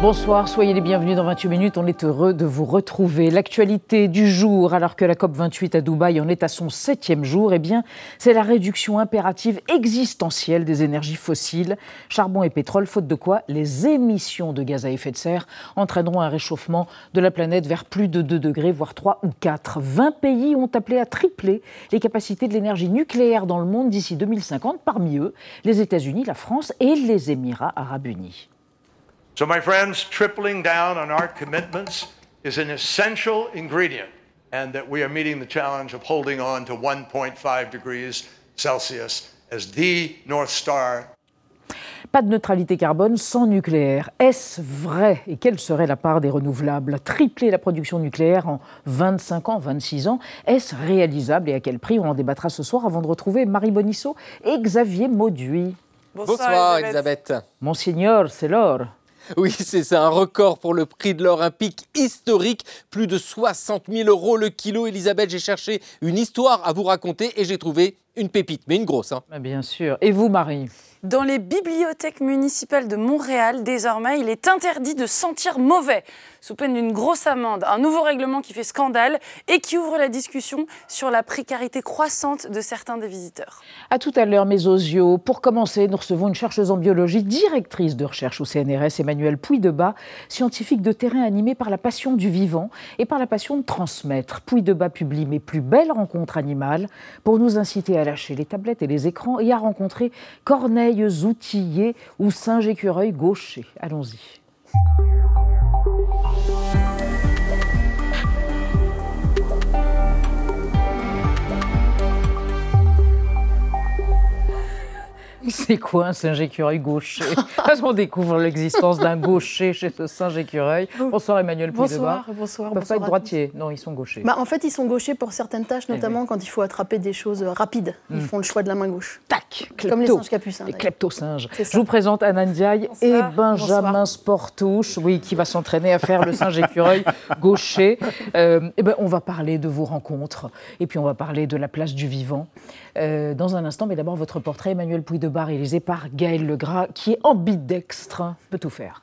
Bonsoir, soyez les bienvenus dans 28 minutes. On est heureux de vous retrouver. L'actualité du jour, alors que la COP28 à Dubaï en est à son septième jour, eh bien, c'est la réduction impérative existentielle des énergies fossiles, charbon et pétrole, faute de quoi les émissions de gaz à effet de serre entraîneront un réchauffement de la planète vers plus de 2 degrés, voire 3 ou 4. 20 pays ont appelé à tripler les capacités de l'énergie nucléaire dans le monde d'ici 2050, parmi eux les États-Unis, la France et les Émirats arabes unis. So, my friends, tripling down on our commitments is an essential ingredient, and that we are meeting the challenge of holding on to 1.5 degrees Celsius as the North Star Pas de neutralité carbone sans nucléaire. Est-ce vrai? Et quelle serait la part des renouvelables? Tripler la production nucléaire en 25 ans, 26 ans, est-ce réalisable et à quel prix? On en débattra ce soir avant de retrouver Marie Bonisseau et Xavier Mauduit. Bonsoir, Bonsoir Elisabeth. Monseigneur, c'est l'or. Oui, c'est un record pour le prix de l'or, historique, plus de 60 000 euros le kilo. Elisabeth, j'ai cherché une histoire à vous raconter et j'ai trouvé une pépite, mais une grosse. Hein. Bien sûr. Et vous, Marie? Dans les bibliothèques municipales de Montréal, désormais, il est interdit de sentir mauvais, sous peine d'une grosse amende. Un nouveau règlement qui fait scandale et qui ouvre la discussion sur la précarité croissante de certains des visiteurs. À tout à l'heure, mes osios. Pour commencer, nous recevons une chercheuse en biologie, directrice de recherche au CNRS, Emmanuel Pouy-de-Bas, scientifique de terrain animé par la passion du vivant et par la passion de transmettre. Pouy-de-Bas publie Mes plus belles rencontres animales pour nous inciter à lâcher les tablettes et les écrans et à rencontrer Corneille outillés ou singe-écureuil gaucher. Allons-y. C'est quoi un singe écureuil gaucher Parce qu'on découvre l'existence d'un gaucher chez ce singe écureuil. Bonsoir Emmanuel Bonsoir, bonsoir. Ils ne peuvent pas être droitiers, non, ils sont gauchers. Bah, en fait, ils sont gauchers pour certaines tâches, eh notamment quand il faut attraper des choses rapides. Ils hmm. font le choix de la main gauche. Tac Comme les singes capucins. Les klepto-singes. Je vous présente Anna Ndiaye et Benjamin Sportouche, oui, qui va s'entraîner à faire le singe écureuil gaucher. Euh, eh ben, on va parler de vos rencontres et puis on va parler de la place du vivant euh, dans un instant. Mais d'abord, votre portrait, Emmanuel Pouy de réalisé par Gaël Legras, qui est ambidextre, peut tout faire.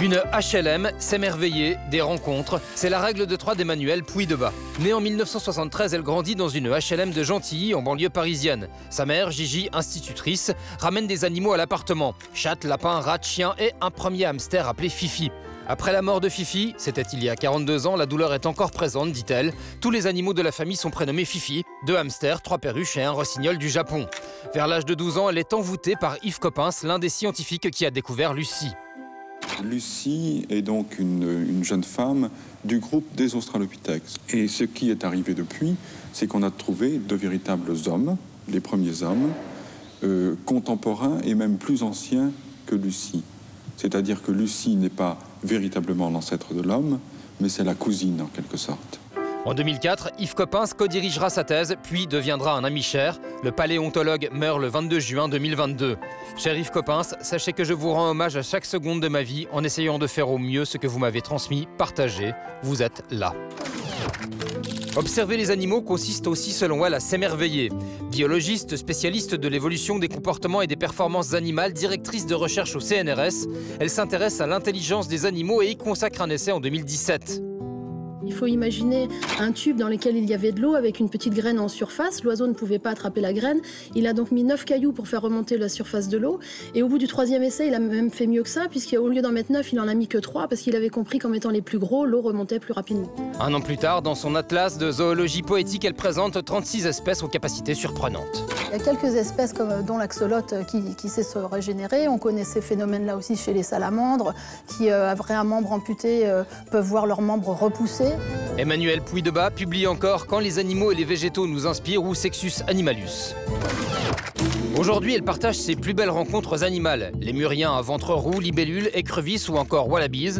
Une HLM, s'émerveiller, des rencontres, c'est la règle de trois d'Emmanuel Pouy-de-Bas. Née en 1973, elle grandit dans une HLM de Gentilly, en banlieue parisienne. Sa mère, Gigi, institutrice, ramène des animaux à l'appartement. Chat, lapin, rat, chien et un premier hamster appelé Fifi. Après la mort de Fifi, c'était il y a 42 ans, la douleur est encore présente, dit-elle. Tous les animaux de la famille sont prénommés Fifi, deux hamsters, trois perruches et un rossignol du Japon. Vers l'âge de 12 ans, elle est envoûtée par Yves Coppens, l'un des scientifiques qui a découvert Lucie. Lucie est donc une, jeune femme du groupe des Australopithèques. Et ce qui est arrivé depuis, c'est qu'on a trouvé de véritables hommes, les premiers hommes, euh, contemporains et même plus anciens que Lucie. C'est-à-dire que Lucie n'est pas véritablement l'ancêtre de l'homme, mais c'est la cousine en quelque sorte. En 2004, Yves Coppens co-dirigera sa thèse, puis deviendra un ami cher. Le paléontologue meurt le 22 juin 2022. Cher Yves Coppens, sachez que je vous rends hommage à chaque seconde de ma vie en essayant de faire au mieux ce que vous m'avez transmis, partagé. Vous êtes là. Observer les animaux consiste aussi, selon elle, à s'émerveiller. Biologiste, spécialiste de l'évolution des comportements et des performances animales, directrice de recherche au CNRS, elle s'intéresse à l'intelligence des animaux et y consacre un essai en 2017. Il faut imaginer un tube dans lequel il y avait de l'eau avec une petite graine en surface. L'oiseau ne pouvait pas attraper la graine. Il a donc mis neuf cailloux pour faire remonter la surface de l'eau. Et au bout du troisième essai, il a même fait mieux que ça, puisqu'au lieu d'en mettre neuf, il en a mis que trois, parce qu'il avait compris qu'en mettant les plus gros, l'eau remontait plus rapidement. Un an plus tard, dans son atlas de zoologie poétique, elle présente 36 espèces aux capacités surprenantes. Il y a quelques espèces comme, dont l'axolote qui, qui, sait se régénérer. On connaît ces phénomènes-là aussi chez les salamandres, qui, euh, après un membre amputé, euh, peuvent voir leurs membres repousser. Emmanuel Pouy-de-Bas publie encore Quand les animaux et les végétaux nous inspirent ou Sexus Animalus. Aujourd'hui, elle partage ses plus belles rencontres animales, les muriens à ventre roux, libellules, écrevisses ou encore wallabies.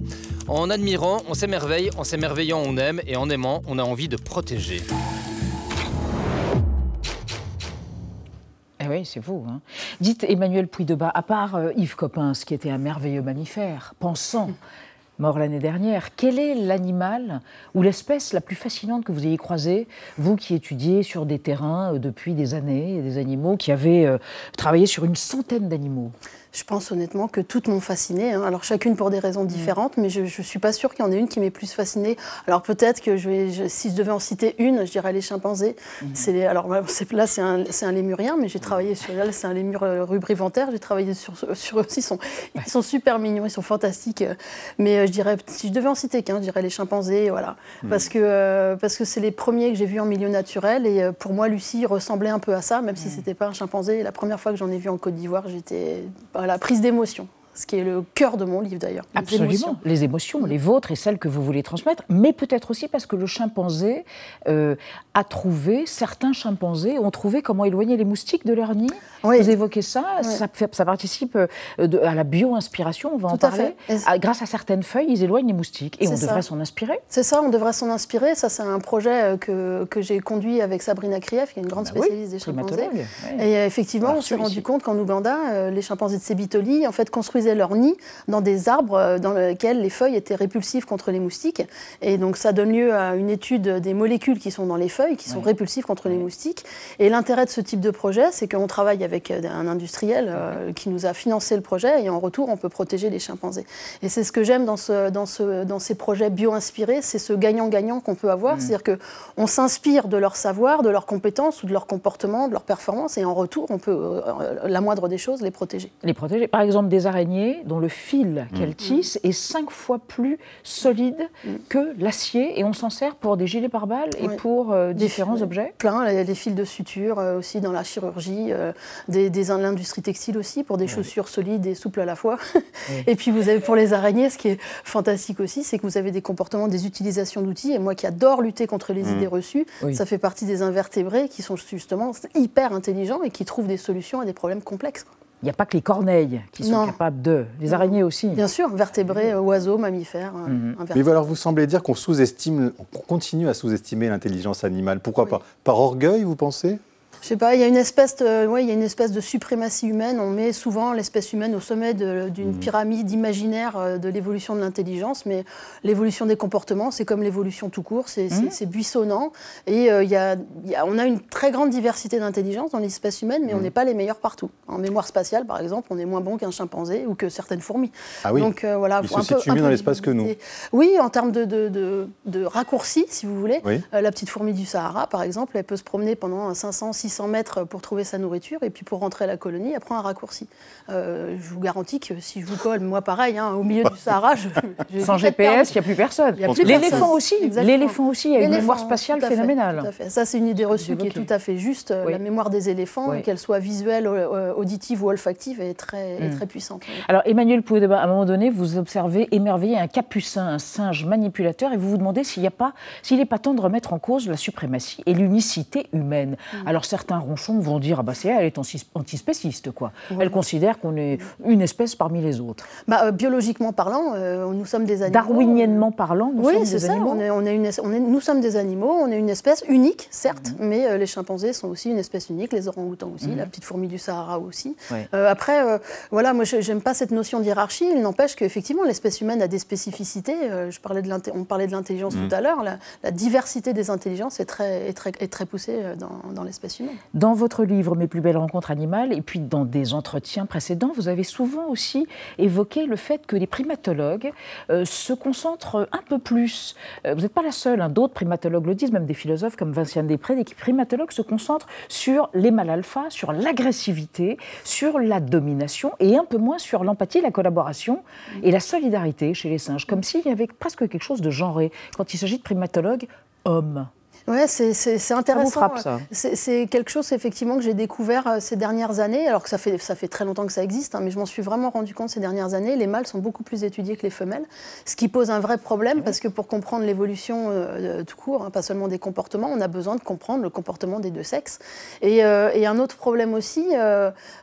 En admirant, on s'émerveille, en s'émerveillant, on aime, et en aimant, on a envie de protéger. Eh oui, c'est vous. Hein. Dites Emmanuel Pouy-de-Bas, à part euh, Yves Coppens, qui était un merveilleux mammifère, pensant mort l'année dernière. Quel est l'animal ou l'espèce la plus fascinante que vous ayez croisée, vous qui étudiez sur des terrains depuis des années, des animaux, qui avez travaillé sur une centaine d'animaux? Je pense honnêtement que toutes m'ont fascinée. Hein. Alors chacune pour des raisons mm. différentes, mais je ne suis pas sûre qu'il y en ait une qui m'ait plus fascinée. Alors peut-être que je vais, si je devais en citer une, je dirais les chimpanzés. Mm. C'est alors là, c'est un, un, lémurien, mais j'ai travaillé sur elle, c'est un lémur euh, rubriventaire. J'ai travaillé sur, sur eux aussi. Ils sont, ils sont super mignons, ils sont fantastiques. Mais euh, je dirais, si je devais en citer qu'un, je dirais les chimpanzés, voilà. Mm. Parce que euh, parce que c'est les premiers que j'ai vus en milieu naturel. Et pour moi, Lucie ressemblait un peu à ça, même si c'était pas un chimpanzé. La première fois que j'en ai vu en Côte d'Ivoire, j'étais la prise d'émotion ce qui est le cœur de mon livre d'ailleurs. Absolument, les émotions, les vôtres et celles que vous voulez transmettre, mais peut-être aussi parce que le chimpanzé euh, a trouvé, certains chimpanzés ont trouvé comment éloigner les moustiques de leur nid. Vous évoquez ça, ça, ça, participe euh, à la bio-inspiration, on va en parler. Ah, grâce à certaines feuilles, ils éloignent les moustiques et on devrait s'en inspirer. C'est ça, on devrait s'en inspirer. Ça, c'est un projet euh, que, que j'ai conduit avec Sabrina Krief, qui est une grande bah spécialiste des chimpanzés. Et effectivement, on s'est rendu compte qu'en Ouganda, les chimpanzés de Sebitoli, en fait, construisaient leur nid dans des arbres euh, dans lesquels les feuilles étaient répulsives contre les moustiques. Et donc ça donne lieu à une étude des molécules qui sont dans les feuilles, qui sont répulsives contre les moustiques. Et l'intérêt de ce type de projet, c'est qu'on travaille avec euh, un industriel euh, qui nous a financé le projet et en retour, on peut protéger les chimpanzés. Et c'est ce que j'aime dans, ce, dans, ce, dans ces projets bio-inspirés, c'est ce gagnant-gagnant qu'on peut avoir. Mm. C'est-à-dire qu'on s'inspire de leur savoir, de leurs compétences ou de leur comportement, de leur performance, et en retour, on peut, la moindre des choses, les protéger. Les protéger. Par exemple, des araignées dont le fil mm. qu'elle tisse est cinq fois plus solide mm. que l'acier et on s'en sert pour des gilets pare-balles et pour euh, différents objets. Plein, les, fils de suture euh, aussi dans la chirurgie, euh, des, des l'industrie textile aussi pour des chaussures solides et souples à la fois. et puis vous avez pour les araignées, ce qui est fantastique aussi, c'est que vous avez des comportements, des utilisations d'outils. Et moi qui adore lutter contre les mm. idées reçues, ça fait partie des invertébrés qui sont justement hyper intelligents et qui trouvent des solutions à des problèmes complexes il n'y a pas que les corneilles qui sont capables de. Les araignées aussi. Bien sûr, vertébrés, oiseaux, mammifères. Mhm. Mais alors vous semblez dire qu'on sous-estime, qu'on continue à sous-estimer l'intelligence animale. Pourquoi pas? Par orgueil, vous pensez? Je sais pas, il y a une espèce de, ouais, il y a une espèce de suprématie humaine. On met souvent l'espèce humaine au sommet d'une mhm. pyramide imaginaire euh, de l'évolution de l'intelligence, mais l'évolution des comportements, c'est comme l'évolution tout court, c'est mhm. buissonnant. Et euh, il y a, on a une très grande diversité d'intelligence dans l'espèce humaine, mais on mhm. n'est pas les meilleurs partout. En mémoire spatiale, par exemple, on est moins bon qu'un chimpanzé ou que certaines fourmis. Ah oui. Donc euh, voilà, il se situe mieux dans l'espace que nous. Oui, en termes de, de, de, raccourcis, si vous voulez. la petite fourmi du Sahara, par exemple, elle peut se promener pendant 500, 600 600 mètres pour trouver sa nourriture, et puis pour rentrer à la colonie, elle prend un raccourci. Euh, je vous garantis que si je vous colle, moi pareil, hein, au milieu du Sahara, je, sans GPS, il n'y a plus personne. L'éléphant aussi, l'éléphant aussi a une mémoire spatiale phénoménale. Ça, c'est une idée reçue qui est tout à fait juste. La mémoire des éléphants, qu'elle soit visuelle, euh, auditive ou olfactive, est très, hmm. très puissante. Alors, Emmanuel à un moment donné, vous observez émerveillé un capucin, un singe manipulateur, et vous vous demandez s'il n'est pas, pas temps de remettre en cause la suprématie et l'unicité humaine. Hmm. Alors, certains ronchons vont dire ah bah c'est elle, est antispéciste quoi. Elle considère qu'on est une espèce parmi les autres. Bah, euh, biologiquement parlant, euh, nous sommes des animaux. Darwiniennement parlant, nous oui, sommes des ça. animaux. On est, on est une, on est, nous sommes des animaux. On est une espèce unique, certes, mhm. mais euh, les chimpanzés sont aussi une espèce unique, les orang-outans aussi, mhm. la petite fourmi du Sahara aussi. après, voilà, moi j'aime pas cette notion d'hierarchie. Il n'empêche qu'effectivement l'espèce humaine a des spécificités. je parlais de on parlait de l'intelligence mhm. tout à l'heure. La, diversité des intelligences est très, est très, est très poussée dans, dans l'espèce humaine. Dans votre livre Mes plus belles rencontres animales, et puis dans des entretiens précédents, vous avez souvent aussi évoqué le fait que les primatologues euh, se concentrent un peu plus. Euh, vous n'êtes pas la seule, hein, d'autres primatologues le disent, même des philosophes comme Vinciane Després, des primatologues se concentrent sur les mâles alpha, sur l'agressivité, sur la domination, et un peu moins sur l'empathie, la collaboration et la solidarité chez les singes, comme s'il y avait presque quelque chose de genré quand il s'agit de primatologues hommes. Ouais, c'est intéressant. C'est quelque chose effectivement que j'ai découvert euh, ces dernières années, alors que ça fait, ça fait très longtemps que ça existe, hein, mais je m'en suis vraiment rendu compte ces dernières années. Les mâles sont beaucoup plus étudiés que les femelles, ce qui pose un vrai problème parce que pour comprendre l'évolution euh, tout court, hein, pas seulement des comportements, on a besoin de comprendre le comportement des deux sexes. Et, euh, et un autre problème aussi,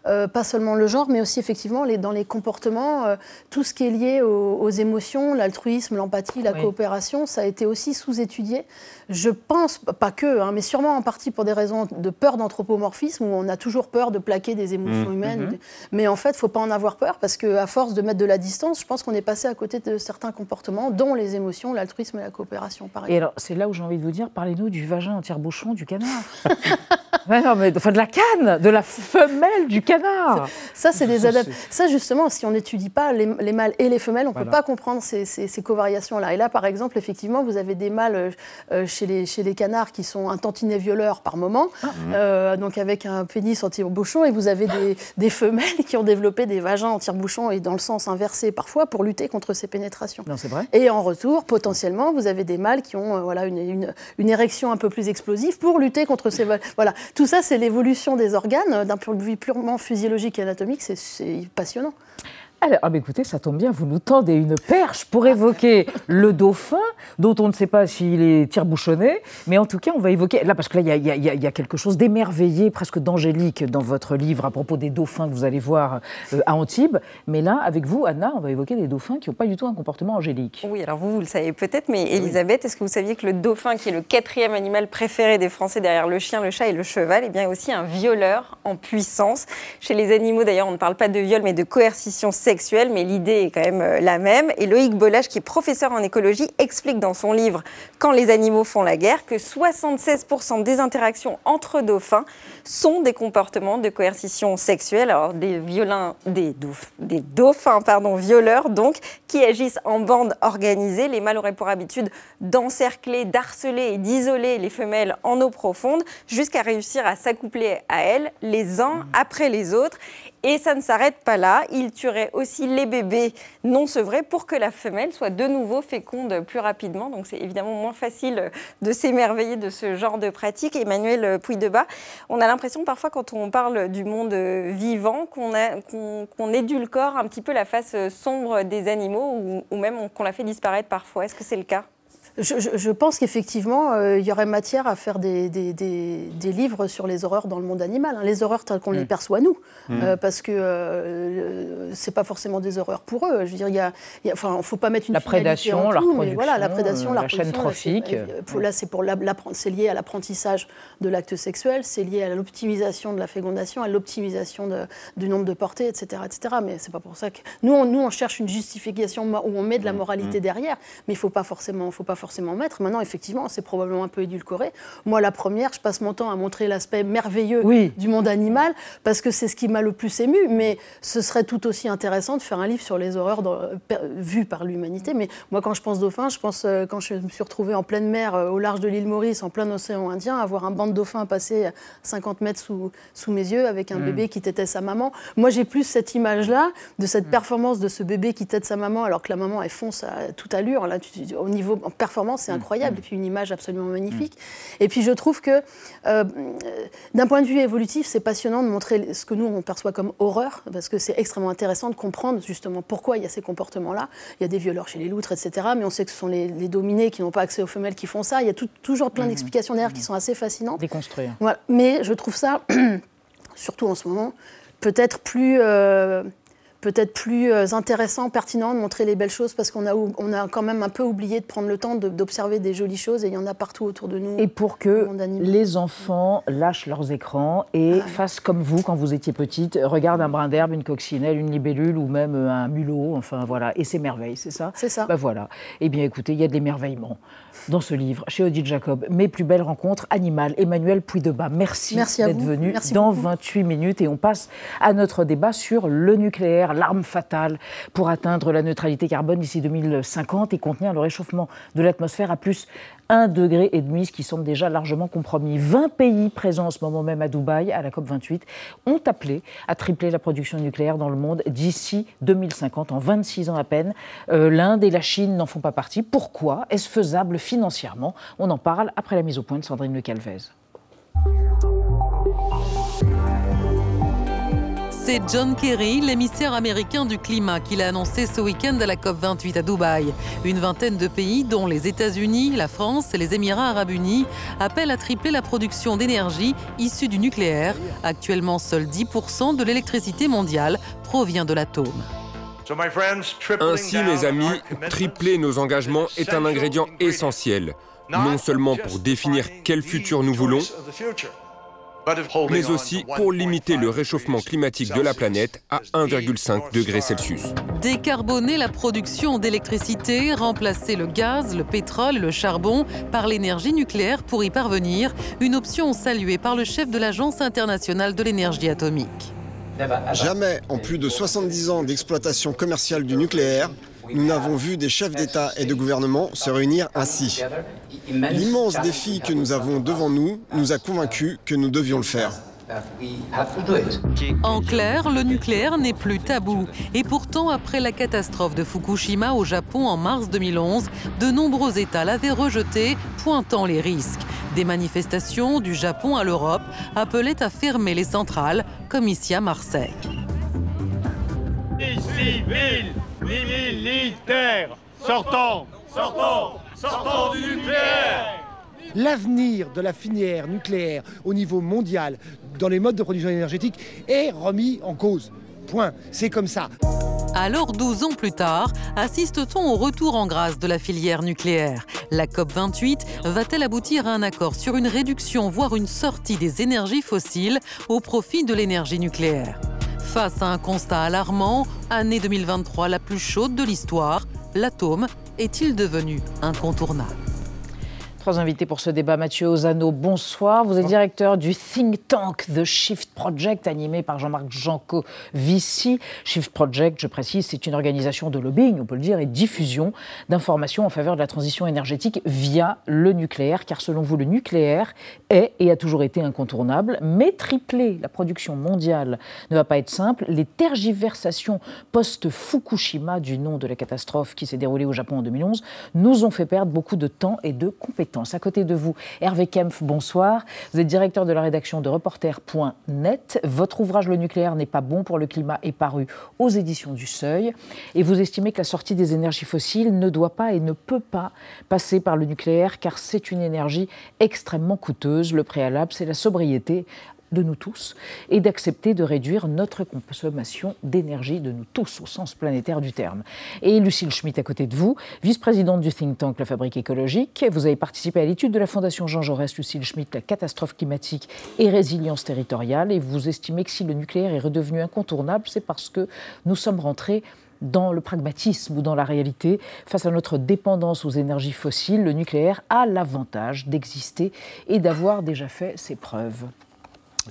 pas seulement le genre, mais aussi effectivement les, dans les comportements, tout ce qui est lié aux, émotions, l'altruisme, l'empathie, la coopération, ça a été aussi sous-étudié. Je pense pense pas que, hein, mais sûrement en partie pour des raisons de peur d'anthropomorphisme, où on a toujours peur de plaquer des émotions Mmh. humaines. Mhm. Mais en fait, il ne faut pas en avoir peur, parce qu'à force de mettre de la distance, je pense qu'on est passé à côté de certains comportements, dont les émotions, l'altruisme et la coopération, par Et exemple. alors, c'est là où j'ai envie de vous dire, parlez-nous du vagin en tire-bouchon du canard. Ouais, non, mais, enfin, de la canne, de la femelle du canard. Ça, c'est des Ça, adaptes. Ça, justement, si on n'étudie pas les, les mâles et les femelles, on ne Voilà. peut pas comprendre ces, ces- ces covariations-là. Et là, par exemple, effectivement, vous avez des mâles euh, euh, chez, les, chez les canards qui sont un tantinet violeur par moment, Ah. euh, donc avec un pénis en tire-bouchon, et vous avez des, des femelles qui ont développé des vagins en tire-bouchon et dans le sens inversé parfois pour lutter contre ces pénétrations. Non, c'est vrai. Et en retour, potentiellement, vous avez des mâles qui ont euh, voilà, une, une- une érection un peu plus explosive pour lutter contre ces... Voilà, tout ça, c'est l'évolution des organes. D'un point de vue purement physiologique et anatomique, c'est passionnant. Alors, ah bah écoutez, ça tombe bien, vous nous tendez une perche pour évoquer le dauphin, dont on ne sait pas s'il est tire-bouchonné, mais en tout cas, on va évoquer, là, parce que là, il y y, a- y quelque chose d'émerveillé, presque d'angélique dans votre livre à propos des dauphins que vous allez voir euh, à Antibes, mais là, avec vous, Anna, on va évoquer des dauphins qui n'ont pas du tout un comportement angélique. Oui, alors vous, vous le savez peut-être, mais Elisabeth, est-ce que vous saviez que le dauphin, qui est le quatrième animal préféré des Français derrière le chien, le chat et le cheval, est bien aussi un violeur en puissance? Chez les animaux, d'ailleurs, on ne parle pas de viol, mais de coercition mais l'idée est quand même euh, la même. Et Loïc Bollage, qui est professeur en écologie, explique dans son livre Quand les animaux font la guerre que 76% des interactions entre dauphins sont des comportements de coercition sexuelle, alors des, violins, des, dauph- des dauphins pardon, violeurs donc, qui agissent en bande organisée. Les mâles auraient pour habitude d'encercler, d'harceler et d'isoler les femelles en eau profonde jusqu'à réussir à s'accoupler à elles les uns après les autres. Et ça ne s'arrête pas là. Ils tueraient aussi les bébés non sevrés pour que la femelle soit de nouveau féconde plus rapidement. Donc c'est évidemment moins facile de s'émerveiller de ce genre de pratique. Emmanuel Pouy-de-Bas, on a l'impression parfois quand on parle du monde vivant qu'on qu'on- édulcore un petit peu la face sombre des animaux ou même qu'on la fait disparaître parfois. Est-ce que c'est le cas? Je, je- je pense qu'effectivement, euh, il y aurait matière à faire des, des- des- des livres sur les horreurs dans le monde animal, hein, les horreurs telles qu'on les perçoit nous, Mm. Euh, parce que euh, c'est pas forcément des horreurs pour eux. Je veux dire, il y a, il y a- enfin, faut pas mettre une La prédation, la tout, mais voilà, la prédation, la, la chaîne trophique. euh, Là, c'est pour c'est lié à l'apprentissage de l'acte sexuel, c'est lié à l'optimisation de la fécondation, à l'optimisation du nombre de portées, etc., etc. Mais c'est pas pour ça que nous, on, nous, on cherche une justification où on met de la moralité derrière, mais il faut pas forcément, faut pas forcément mettre. Maintenant, effectivement, c'est probablement un peu édulcoré. Moi, la première, je passe mon temps à montrer l'aspect merveilleux Oui. du monde animal parce que c'est ce qui m'a le plus ému. Mais ce serait tout aussi intéressant de faire un livre sur les horreurs dans- vues par l'humanité. Mais moi, quand je pense dauphin, je pense euh, quand je me suis retrouvée en pleine mer, euh, au large de l'île Maurice, en plein océan Indien, à voir un banc de dauphins passer à 50 mètres sous, sous mes yeux avec un bébé qui tétait sa maman. Moi, j'ai plus cette image-là de cette performance de ce bébé qui tète sa maman alors que la maman, elle fonce à toute allure. Là, tu- au niveau en performance, c'est incroyable. Et puis une image absolument magnifique. Et puis je trouve que euh, d'un point de vue évolutif, c'est passionnant de montrer ce que nous, on perçoit comme horreur, parce que c'est extrêmement intéressant de comprendre justement pourquoi il y a ces comportements-là. Il y a des violeurs chez les loutres, etc. Mais on sait que ce sont les, les dominés qui n'ont pas accès aux femelles qui font ça. Il y a tout- toujours plein d'explications derrière qui sont assez fascinantes. Déconstruire. Voilà. Mais je trouve ça, surtout en ce moment, peut-être plus, euh, peut-être plus euh, intéressant, pertinent de montrer les belles choses parce qu'on a, on a quand même un peu oublié de prendre le temps de- d'observer des jolies choses et il y en a partout autour de nous. Et pour que les enfants lâchent leurs écrans et Ah fassent comme vous quand vous étiez petite, regardent un brin d'herbe, une coccinelle, une libellule ou même euh, un mulot, enfin voilà, et s'émerveillent, c'est ça? C'est ça. Bah voilà. Eh bien écoutez, il y a de l'émerveillement dans ce livre, chez Odile Jacob, Mes plus belles rencontres animales. Emmanuel Puy-de-Bas, merci, Merci d'être venu Merci dans beaucoup. 28 minutes et on passe à notre débat sur le nucléaire, l'arme fatale pour atteindre la neutralité carbone d'ici 2050 et contenir le réchauffement de l'atmosphère à plus 1,5 degré, et demi, ce qui semble déjà largement compromis. 20 pays présents en ce moment même à Dubaï, à la COP28, ont appelé à tripler la production nucléaire dans le monde d'ici 2050, en 26 ans à peine. Euh, L'Inde et la Chine n'en font pas partie. Pourquoi? Est-ce faisable financièrement? On en parle après la mise au point de Sandrine Le Calvez. C'est John Kerry, l'émissaire américain du climat, qui l'a annoncé ce week-end à la COP28 à Dubaï. Une vingtaine de pays, dont les États-Unis, la France et les Émirats arabes unis, appellent à tripler la production d'énergie issue du nucléaire. Actuellement, seuls 10% de l'électricité mondiale provient de l'atome. Ainsi, mes amis, tripler nos engagements est un ingrédient essentiel. non seulement pour définir quel futur nous voulons, mais aussi pour limiter le réchauffement climatique de la planète à 1,5 degré Celsius. Décarboner la production d'électricité, remplacer le gaz, le pétrole et le charbon par l'énergie nucléaire pour y parvenir, une option saluée par le chef de l'Agence internationale de l'énergie atomique. Jamais, en plus de 70 ans d'exploitation commerciale du nucléaire, nous n'avons vu des chefs d'État et de gouvernement se réunir ainsi. L'immense défi que nous avons devant nous nous a convaincus que nous devions le faire. En clair, le nucléaire n'est plus tabou. Et pourtant, après la catastrophe de Fukushima au Japon en mars 2011, de nombreux États l'avaient rejeté, pointant les risques. Des manifestations du Japon à l'Europe appelaient à fermer les centrales, comme ici à Marseille. ni militaires. Sortons, sortons, sortons du nucléaire. L'avenir de la filière nucléaire au niveau mondial, dans les modes de production énergétique, est remis en cause. Point. C'est comme ça. Alors, 12 ans plus tard, assiste-t-on au retour en grâce de la filière nucléaire? La COP28 va-t-elle aboutir à un accord sur une réduction, voire une sortie des énergies fossiles au profit de l'énergie nucléaire? Face à un constat alarmant, année 2023 la plus chaude de l'histoire, l'atome est-il devenu incontournable? Trois invités pour ce débat. Mathieu Ozano, bonsoir. Vous êtes directeur du think tank The Shift Project, animé par Jean-Marc Jancovici. Shift Project, je précise, c'est une organisation de lobbying, on peut le dire, et diffusion d'informations en faveur de la transition énergétique via le nucléaire, car selon vous, le nucléaire est et a toujours été incontournable, mais tripler la production mondiale ne va pas être simple. Les tergiversations post-Fukushima, du nom de la catastrophe qui s'est déroulée au Japon en 2011, nous ont fait perdre beaucoup de temps et de compétences. À côté de vous, Hervé Kempf, bonsoir. Vous êtes directeur de la rédaction de reporter.net. Votre ouvrage Le nucléaire n'est pas bon pour le climat est paru aux éditions du Seuil. Et vous estimez que la sortie des énergies fossiles ne doit pas et ne peut pas passer par le nucléaire car c'est une énergie extrêmement coûteuse. Le préalable, c'est la sobriété de nous tous et d'accepter de réduire notre consommation d'énergie de nous tous au sens planétaire du terme. Et Lucille Schmitt à côté de vous, vice-présidente du think tank La Fabrique écologique, vous avez participé à l'étude de la Fondation Jean Jaurès, Lucille Schmitt, la catastrophe climatique et résilience territoriale et vous estimez que si le nucléaire est redevenu incontournable, c'est parce que nous sommes rentrés dans le pragmatisme ou dans la réalité, face à notre dépendance aux énergies fossiles, le nucléaire a l'avantage d'exister et d'avoir déjà fait ses preuves.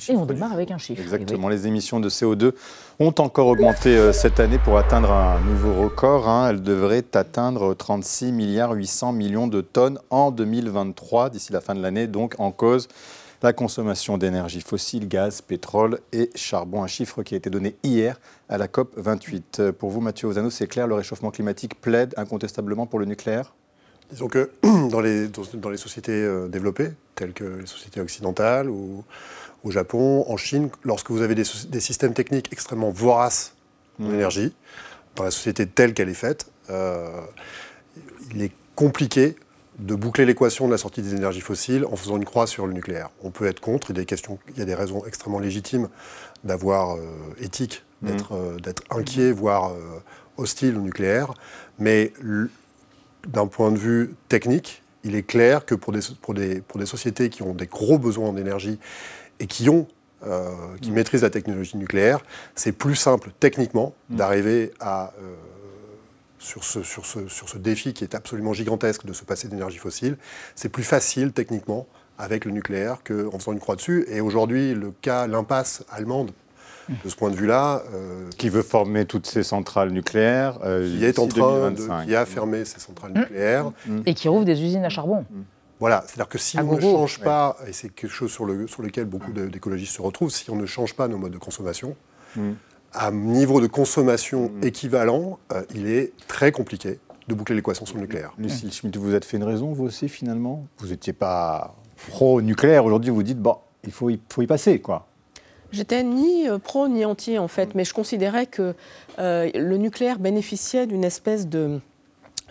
Et on démarre avec un chiffre. Exactement. Les émissions de CO2 ont encore augmenté euh, cette année pour atteindre un nouveau record. Hein. Elles devraient atteindre 36 milliards 800 millions de tonnes en 2023, d'ici la fin de l'année. Donc en cause la consommation d'énergie fossile, gaz, pétrole et charbon. Un chiffre qui a été donné hier à la COP 28. Pour vous, Mathieu Ozano, c'est clair, le réchauffement climatique plaide incontestablement pour le nucléaire? Disons que dans les, dans les sociétés euh, développées, telles que les sociétés occidentales ou au Japon, en Chine, lorsque vous avez des, systèmes techniques extrêmement voraces en mmh. énergie, dans la société telle qu'elle est faite, euh, il est compliqué de boucler l'équation de la sortie des énergies fossiles en faisant une croix sur le nucléaire. On peut être contre, il y a des, questions, il y a des raisons extrêmement légitimes d'avoir euh, éthique, mmh. euh, d'être inquiet, voire hostile au nucléaire, mais d'un point de vue technique, il est clair que pour des, pour, des, pour des sociétés qui ont des gros besoins d'énergie et qui ont euh, qui maîtrisent la technologie nucléaire, c'est plus simple techniquement mm. d'arriver à euh, sur ce, sur, ce, sur ce défi qui est absolument gigantesque de se passer d'énergie fossile, c'est plus facile techniquement avec le nucléaire qu'en faisant une croix dessus. Et aujourd'hui, le cas, l'impasse allemande, mm. de ce point de vue-là. Euh, qui veut former toutes ces centrales nucléaires Qui est en train de, qui a fermé ces centrales mm. nucléaires. Et qui rouvre des usines à charbon. Voilà, c'est-à-dire que si on ne change pas, et c'est quelque chose sur, le, sur lequel beaucoup d'écologistes se retrouvent, si on ne change pas nos modes de consommation, mm. à niveau de consommation mm. équivalent, euh, il est très compliqué de boucler l'équation sur le nucléaire. Lucille Schmitt, vous êtes fait une raison, vous aussi, finalement? Vous n'étiez pas pro-nucléaire, aujourd'hui vous dites, bon, il faut y, faut y passer, quoi. J'étais ni euh, pro ni anti, en fait, mais je considérais que euh, le nucléaire bénéficiait d'une espèce de,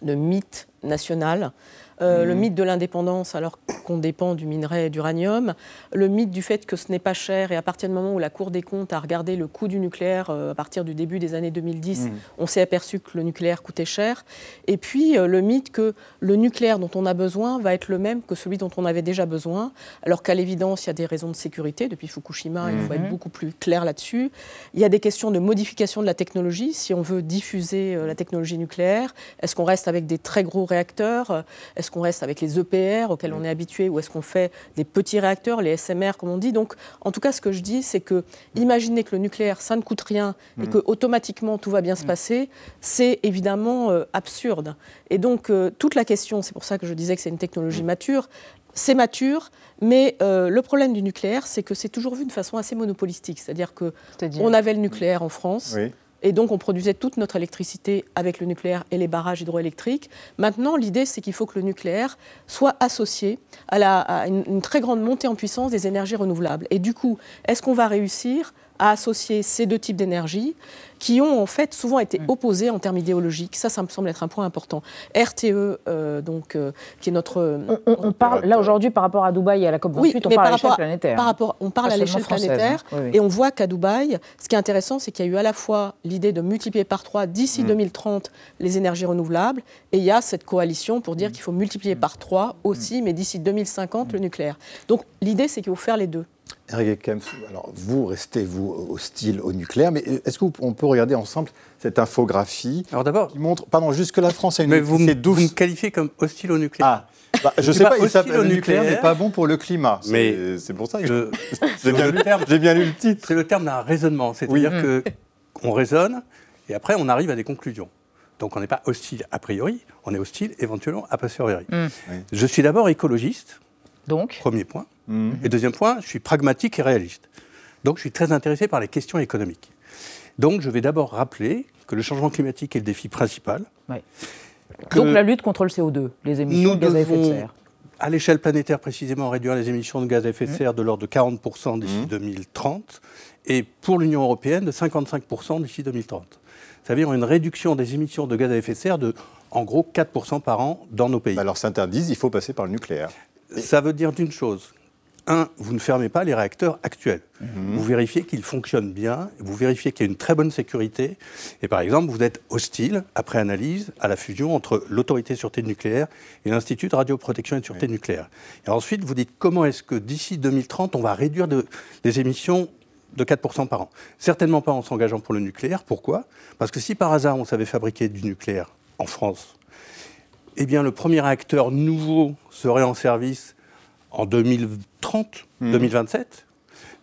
de mythe national euh, le mythe de l'indépendance alors qu'on dépend du minerai d'uranium, le mythe du fait que ce n'est pas cher et à partir du moment où la Cour des comptes a regardé le coût du nucléaire euh, à partir du début des années 2010, on s'est aperçu que le nucléaire coûtait cher. Et puis euh, le mythe que le nucléaire dont on a besoin va être le même que celui dont on avait déjà besoin, alors qu'à l'évidence, il y a des raisons de sécurité. Depuis Fukushima, il faut être beaucoup plus clair là-dessus. Il y a des questions de modification de la technologie. Si on veut diffuser la technologie nucléaire, est-ce qu'on reste avec des très gros réacteurs? Est-ce qu'on reste avec les EPR auxquels on est habitué ou est-ce qu'on fait des petits réacteurs, les SMR comme on dit Donc, en tout cas, ce que je dis, c'est que imaginer que le nucléaire, ça ne coûte rien et que automatiquement tout va bien se passer, c'est évidemment euh, absurde. Et donc, euh, toute la question, c'est pour ça que je disais que c'est une technologie mature, c'est mature, mais euh, le problème du nucléaire, c'est que c'est toujours vu de façon assez monopolistique. C'est-à-dire que on avait le nucléaire en France. Oui. Et donc, on produisait toute notre électricité avec le nucléaire et les barrages hydroélectriques. Maintenant, l'idée, c'est qu'il faut que le nucléaire soit associé à, une très grande montée en puissance des énergies renouvelables. Et du coup, est-ce qu'on va réussir à associer ces deux types d'énergie qui ont en fait souvent été opposés en termes idéologiques Ça, ça me semble être un point important. RTE, euh, donc, euh, qui est notre... On, on parle là aujourd'hui par rapport à Dubaï et à la COP28, Oui, on parle par à l'échelle rapport, planétaire. par rapport- on parle à l'échelle française, planétaire hein. Oui, oui. et on voit qu'à Dubaï, ce qui est intéressant, c'est qu'il y a eu à la fois l'idée de multiplier par trois d'ici Mm. 2030 les énergies renouvelables et il y a cette coalition pour dire qu'il faut multiplier par trois aussi, mais d'ici 2050 le nucléaire. Donc l'idée, c'est qu'il faut faire les deux. Eric Kempf, alors vous restez vous hostile au nucléaire, mais est-ce qu'on peut regarder ensemble cette infographie Alors d'abord, qui montre, pardon, jusque la France a une mais vous, me- vous me qualifiez comme hostile au nucléaire. Ah, bah, je suis sais pas, il hostile s'appelle au le nucléaire n'est pas bon pour le climat. Mais c'est pour ça que je- j'ai bien, lu- j'ai bien lu le titre. C'est le terme d'un raisonnement, c'est-à-dire Oui. que on raisonne et après on arrive à des conclusions. Donc on n'est pas hostile a priori, on est hostile éventuellement a posteriori. Mm. Je suis d'abord écologiste. Donc Premier point. Et deuxième point, je suis pragmatique et réaliste. Donc je suis très intéressé par les questions économiques. Donc je vais d'abord rappeler que le changement climatique est le défi principal. Ouais. Donc la lutte contre le CO2, les émissions de gaz à effet de serre. à l'échelle planétaire précisément, réduire les émissions de gaz à effet de serre de l'ordre de 40% d'ici 2030 et pour l'Union européenne de 55% d'ici 2030. Ça veut dire une réduction des émissions de gaz à effet de serre de en gros 4% par an dans nos pays. Alors s'interdisent, il faut passer par le nucléaire. Ça veut dire d'une chose. Un, vous ne fermez pas les réacteurs actuels. Mhm. Vous vérifiez qu'ils fonctionnent bien, vous vérifiez qu'il y a une très bonne sécurité. Et par exemple, vous êtes hostile, après analyse, à la fusion entre l'autorité de sûreté nucléaire et l'Institut de radioprotection et de sûreté nucléaire. Et ensuite, vous dites comment est-ce que d'ici 2030, on va réduire de- les émissions de 4% par an? Certainement pas en s'engageant pour le nucléaire. Pourquoi? Parce que si par hasard on savait fabriquer du nucléaire en France, eh bien le premier réacteur nouveau serait en service en 2030, 2027.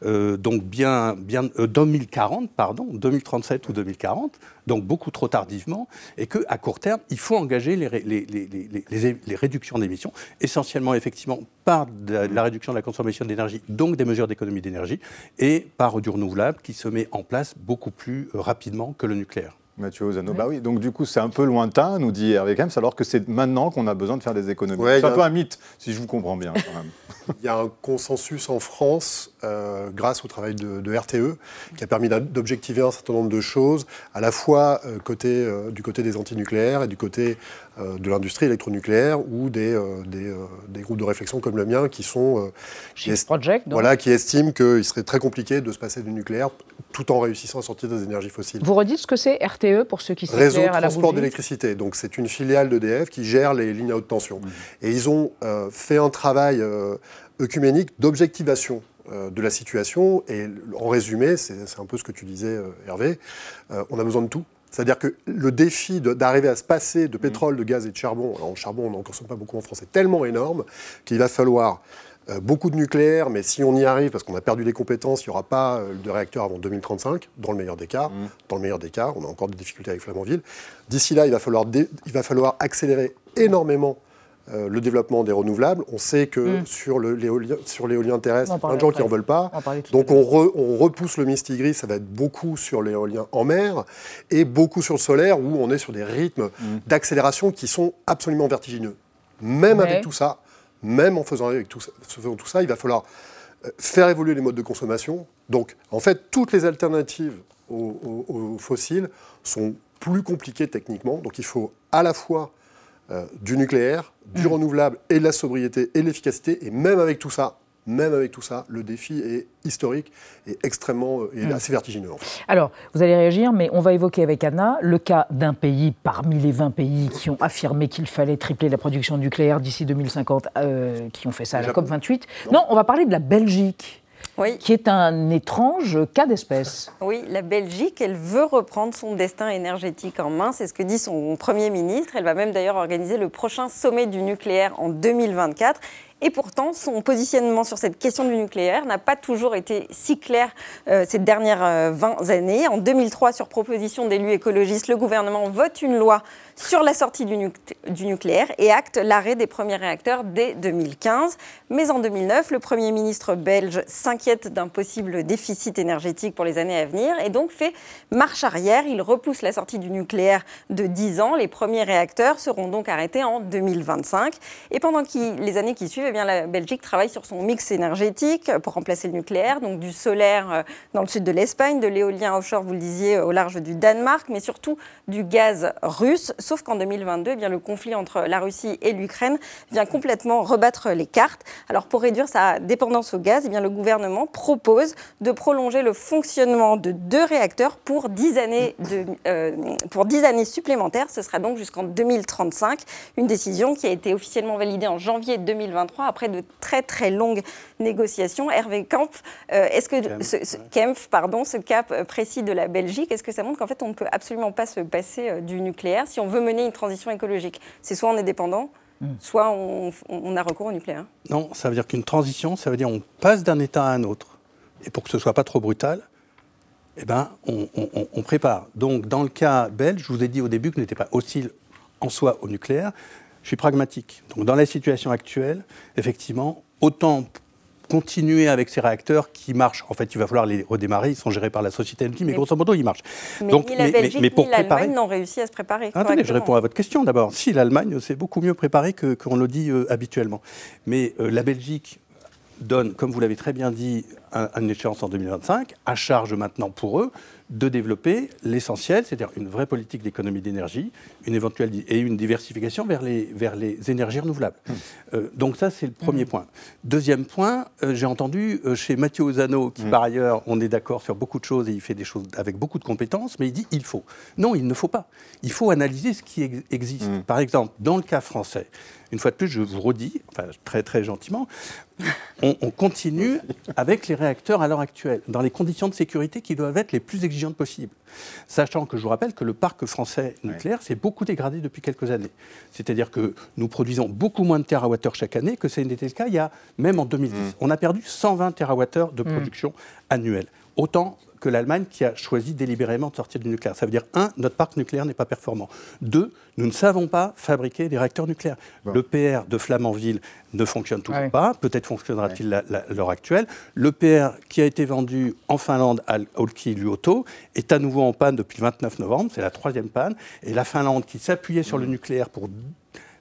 euh, donc bien, bien euh, 2040, pardon, 2037 ou 2040, donc beaucoup trop tardivement, et qu'à court terme, il faut engager les, ré- les- les- réductions d'émissions, essentiellement effectivement par de la, la réduction de la consommation d'énergie, donc des mesures d'économie d'énergie, et par du renouvelable qui se met en place beaucoup plus euh, rapidement que le nucléaire. Mathieu Ozano, bah oui, donc du coup c'est un peu lointain, nous dit Hervé Kempf, alors que c'est maintenant qu'on a besoin de faire des économies. Ouais, c'est un a- peu un mythe, si je vous comprends bien quand même. Il y a un consensus en France, euh, grâce au travail de, de RTE, qui a permis d'objectiver un certain nombre de choses, à la fois euh, côté, euh, du côté des antinucléaires et du côté de l'industrie électronucléaire ou des, euh, des, euh, des groupes de réflexion comme le mien qui sont euh, qui, est- Project, voilà, qui estiment qu'il serait très compliqué de se passer du nucléaire tout en réussissant à sortir des énergies fossiles. Vous redites ce que c'est RTE pour ceux qui Réseau s'éclairent à la Transport d'électricité. Donc c'est une filiale d'EDF qui gère les lignes à haute tension. Mmh. Et ils ont euh, fait un travail euh, œcuménique d'objectivation euh, de la situation. Et en résumé, c'est un peu ce que tu disais, euh, Hervé, euh, on a besoin de tout. C'est-à-dire que le défi d'arriver à se passer de pétrole, de gaz et de charbon, alors en charbon on n'en consomme pas beaucoup en France, est tellement énorme qu'il va falloir euh, beaucoup de nucléaire, mais si on y arrive, parce qu'on a perdu les compétences, il n'y aura pas euh, de réacteur avant 2035, dans le meilleur des cas. Dans le meilleur des cas, on a encore des difficultés avec Flamanville. D'ici là, il va falloir, dé- il va falloir accélérer énormément euh, le développement des renouvelables. On sait que Mm. sur l'éolien sur l'éolien terrestre, il y a plein de gens qui n'en veulent pas. On Donc on, re- on repousse le mistigris, ça va être beaucoup sur l'éolien en mer et beaucoup sur le solaire où on est sur des rythmes d'accélération qui sont absolument vertigineux. Même Mais- avec tout ça, même en faisant, avec tout, ça, faisant tout ça, il va falloir euh, faire évoluer les modes de consommation. Donc en fait, toutes les alternatives aux, aux- aux fossiles sont plus compliquées techniquement. Donc il faut à la fois euh, du nucléaire, du Mm. renouvelable et de la sobriété et de l'efficacité. Et même avec tout ça, même avec tout ça, le défi est historique et extrêmement, euh, et Mm. assez vertigineux. en fait. Alors, vous allez réagir, mais on va évoquer avec Anna le cas d'un pays parmi les 20 pays qui ont affirmé qu'il fallait tripler la production nucléaire d'ici 2050, euh, qui ont fait ça à la Japon. COP28. Non, on va parler de la Belgique, qui est un étrange cas d'espèce. Oui, la Belgique, elle veut reprendre son destin énergétique en main. C'est ce que dit son Premier ministre. Elle va même d'ailleurs organiser le prochain sommet du nucléaire en 2024. Et pourtant, son positionnement sur cette question du nucléaire n'a pas toujours été si clair euh, ces dernières euh, 20 années. En 2003, sur proposition d'élus écologistes, le gouvernement vote une loi sur la sortie du, nuc- du nucléaire et acte l'arrêt des premiers réacteurs dès 2015. Mais en 2009, le Premier ministre belge s'inquiète d'un possible déficit énergétique pour les années à venir et donc fait marche arrière. Il repousse la sortie du nucléaire de 10 ans. Les premiers réacteurs seront donc arrêtés en 2025. Et pendant les années qui suivent, eh bien, la Belgique travaille sur son mix énergétique pour remplacer le nucléaire, donc du solaire euh, dans le sud de l'Espagne, de l'éolien offshore, vous le disiez, au large du Danemark, mais surtout du gaz russe. Sauf qu'en 2022, eh bien, le conflit entre la Russie et l'Ukraine vient complètement rebattre les cartes. Alors pour réduire sa dépendance au gaz, eh bien, le gouvernement propose de prolonger le fonctionnement de deux réacteurs pour 10 années, de, euh, pour 10 années supplémentaires. Ce sera donc jusqu'en 2035. Une décision qui a été officiellement validée en janvier 2023 après de très très longues négociations. Hervé Kempf, euh, est-ce que Kempf, ce, ce- Kempf, pardon, ce cap précis de la Belgique, est-ce que ça montre qu'en fait on ne peut absolument pas se passer euh, du nucléaire si on veut mener une transition écologique C'est soit on est dépendant, soit on, on a recours au nucléaire. Non, ça veut dire qu'une transition, ça veut dire on passe d'un état à un autre. Et pour que ce soit pas trop brutal, eh ben, on, on- on- on prépare. Donc, dans le cas belge, je vous ai dit au début que n'était pas hostile en soi au nucléaire. Je suis pragmatique. Donc, dans la situation actuelle, effectivement, autant continuer avec ces réacteurs qui marchent. En fait, il va falloir les redémarrer. Ils sont gérés par la société Engie, mais Mais- grosso modo, ils marchent. Mais Donc, ni la Belgique mais pour ni l'Allemagne préparer. n'ont réussi à se préparer. Attendez, je réponds à votre question d'abord. Si l'Allemagne, c'est beaucoup mieux préparé que qu'on le dit euh, habituellement. Mais euh, la Belgique donne, comme vous l'avez très bien dit, un- une échéance en 2025, à charge maintenant pour eux de développer l'essentiel, c'est-à-dire une vraie politique d'économie d'énergie, une éventuelle et une diversification vers les, vers les énergies renouvelables. Euh, donc ça, c'est le premier point. Deuxième point, euh, j'ai entendu euh, chez Mathieu Ozano, qui par ailleurs, on est d'accord sur beaucoup de choses et il fait des choses avec beaucoup de compétences, mais il dit il faut. Non, il ne faut pas. Il faut analyser ce qui ex- existe. Par exemple, dans le cas français, une fois de plus, je vous redis, enfin, très très gentiment, on, on continue avec les réacteurs à l'heure actuelle, dans les conditions de sécurité qui doivent être les plus exigeantes possibles. Sachant que je vous rappelle que le parc français nucléaire s'est beaucoup dégradé depuis quelques années. C'est-à-dire que nous produisons beaucoup moins de TWh chaque année que ça n'était le cas il y a même en 2010. On a perdu 120 TWh de Mm. production annuelle. Autant que l'Allemagne qui a choisi délibérément de sortir du nucléaire. Ça veut dire, un, notre parc nucléaire n'est pas performant. Deux, nous ne savons pas fabriquer des réacteurs nucléaires. Le PR de Flamanville ne fonctionne toujours Ouais. pas. Peut-être fonctionnera-t-il à l'heure actuelle. Le PR qui a été vendu en Finlande à Olki Luoto est à nouveau en panne depuis le 29 novembre. C'est la troisième panne. Et la Finlande, qui s'appuyait sur le nucléaire pour